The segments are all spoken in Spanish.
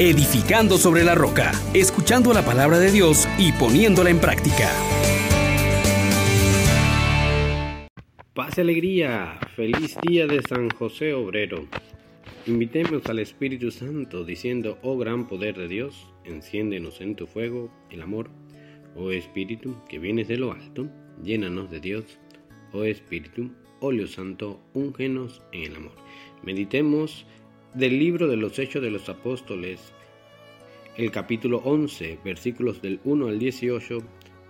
edificando sobre la roca, escuchando la palabra de Dios y poniéndola en práctica. Paz y alegría, feliz día de San José Obrero. Invitemos al Espíritu Santo diciendo, oh gran poder de Dios, enciéndenos en tu fuego el amor. Oh Espíritu, que vienes de lo alto, llénanos de Dios. Oh Espíritu, óleo santo, úngenos en el amor. Meditemos del libro de los Hechos de los Apóstoles, el capítulo 11, versículos del 1 al 18,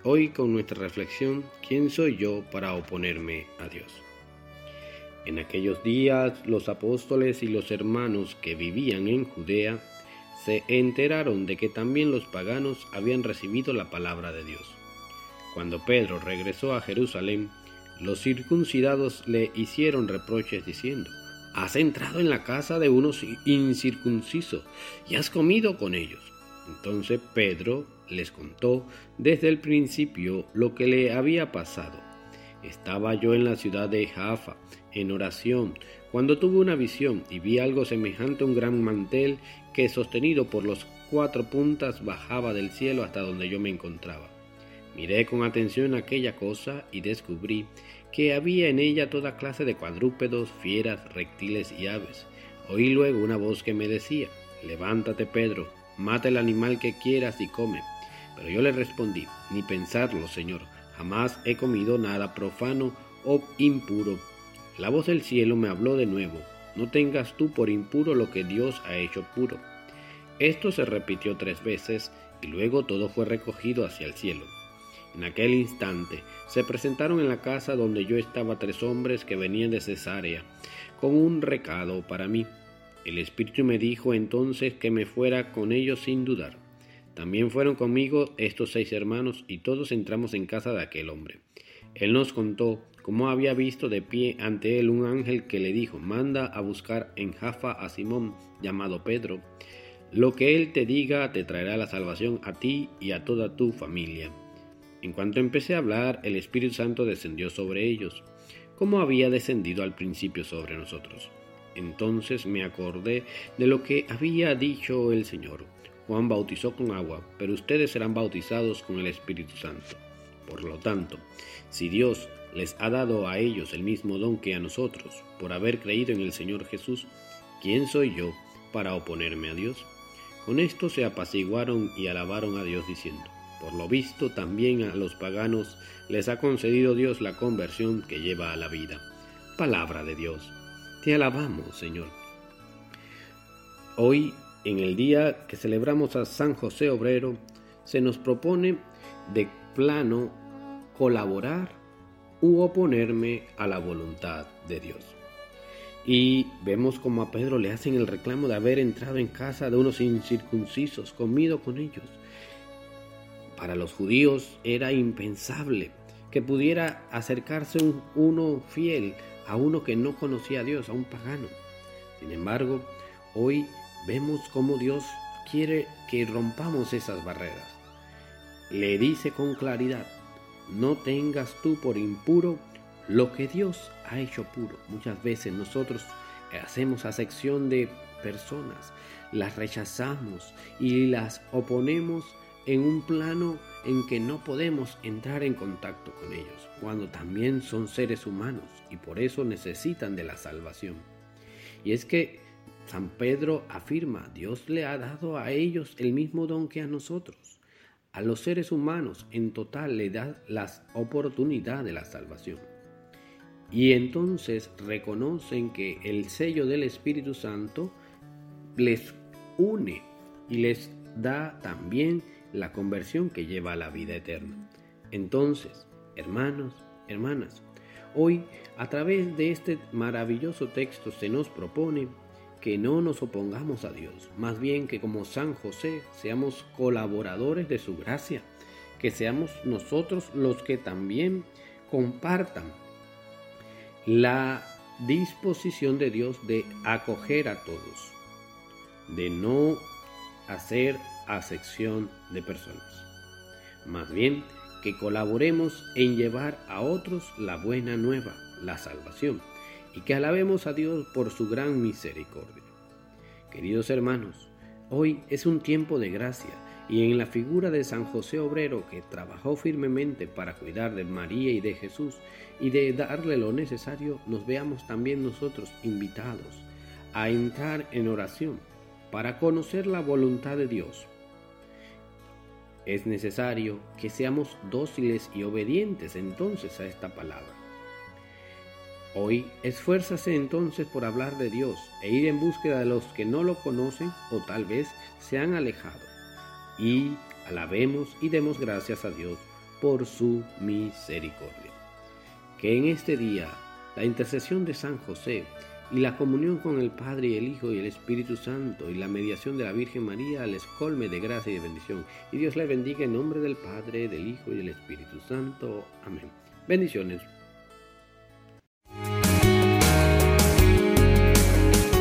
hoy con nuestra reflexión, ¿quién soy yo para oponerme a Dios? En aquellos días los apóstoles y los hermanos que vivían en Judea se enteraron de que también los paganos habían recibido la palabra de Dios. Cuando Pedro regresó a Jerusalén, los circuncidados le hicieron reproches diciendo, Has entrado en la casa de unos incircuncisos y has comido con ellos. Entonces Pedro les contó desde el principio lo que le había pasado. Estaba yo en la ciudad de Jaffa, en oración, cuando tuve una visión y vi algo semejante a un gran mantel que sostenido por los cuatro puntas bajaba del cielo hasta donde yo me encontraba. Miré con atención aquella cosa y descubrí que había en ella toda clase de cuadrúpedos, fieras, reptiles y aves. Oí luego una voz que me decía, Levántate Pedro, mata el animal que quieras y come. Pero yo le respondí, ni pensarlo, Señor, jamás he comido nada profano o impuro. La voz del cielo me habló de nuevo, no tengas tú por impuro lo que Dios ha hecho puro. Esto se repitió tres veces y luego todo fue recogido hacia el cielo. En aquel instante se presentaron en la casa donde yo estaba tres hombres que venían de Cesarea, con un recado para mí. El Espíritu me dijo entonces que me fuera con ellos sin dudar. También fueron conmigo estos seis hermanos y todos entramos en casa de aquel hombre. Él nos contó cómo había visto de pie ante él un ángel que le dijo, manda a buscar en Jaffa a Simón, llamado Pedro. Lo que él te diga te traerá la salvación a ti y a toda tu familia. En cuanto empecé a hablar, el Espíritu Santo descendió sobre ellos, como había descendido al principio sobre nosotros. Entonces me acordé de lo que había dicho el Señor. Juan bautizó con agua, pero ustedes serán bautizados con el Espíritu Santo. Por lo tanto, si Dios les ha dado a ellos el mismo don que a nosotros, por haber creído en el Señor Jesús, ¿quién soy yo para oponerme a Dios? Con esto se apaciguaron y alabaron a Dios diciendo, por lo visto, también a los paganos les ha concedido Dios la conversión que lleva a la vida. Palabra de Dios. Te alabamos, Señor. Hoy, en el día que celebramos a San José Obrero, se nos propone de plano colaborar u oponerme a la voluntad de Dios. Y vemos como a Pedro le hacen el reclamo de haber entrado en casa de unos incircuncisos, comido con ellos. Para los judíos era impensable que pudiera acercarse un, uno fiel a uno que no conocía a Dios, a un pagano. Sin embargo, hoy vemos cómo Dios quiere que rompamos esas barreras. Le dice con claridad, no tengas tú por impuro lo que Dios ha hecho puro. Muchas veces nosotros hacemos acepción de personas, las rechazamos y las oponemos en un plano en que no podemos entrar en contacto con ellos, cuando también son seres humanos y por eso necesitan de la salvación. Y es que San Pedro afirma, Dios le ha dado a ellos el mismo don que a nosotros. A los seres humanos en total le da la oportunidad de la salvación. Y entonces reconocen que el sello del Espíritu Santo les une y les da también la conversión que lleva a la vida eterna. Entonces, hermanos, hermanas, hoy a través de este maravilloso texto se nos propone que no nos opongamos a Dios, más bien que como San José seamos colaboradores de su gracia, que seamos nosotros los que también compartan la disposición de Dios de acoger a todos, de no hacer acepción de personas. Más bien, que colaboremos en llevar a otros la buena nueva, la salvación, y que alabemos a Dios por su gran misericordia. Queridos hermanos, Hoy es un tiempo de gracia y en la figura de San José Obrero que trabajó firmemente para cuidar de María y de Jesús y de darle lo necesario, nos veamos también nosotros invitados a entrar en oración para conocer la voluntad de Dios. Es necesario que seamos dóciles y obedientes entonces a esta palabra. Hoy esfuérzase entonces por hablar de Dios e ir en búsqueda de los que no lo conocen o tal vez se han alejado y alabemos y demos gracias a Dios por su misericordia. Que en este día la intercesión de San José y la comunión con el Padre y el Hijo y el Espíritu Santo y la mediación de la Virgen María les colme de gracia y de bendición. Y Dios le bendiga en nombre del Padre, del Hijo y del Espíritu Santo. Amén. Bendiciones.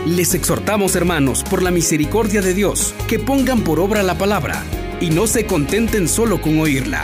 Les exhortamos, hermanos, por la misericordia de Dios, que pongan por obra la palabra y no se contenten solo con oírla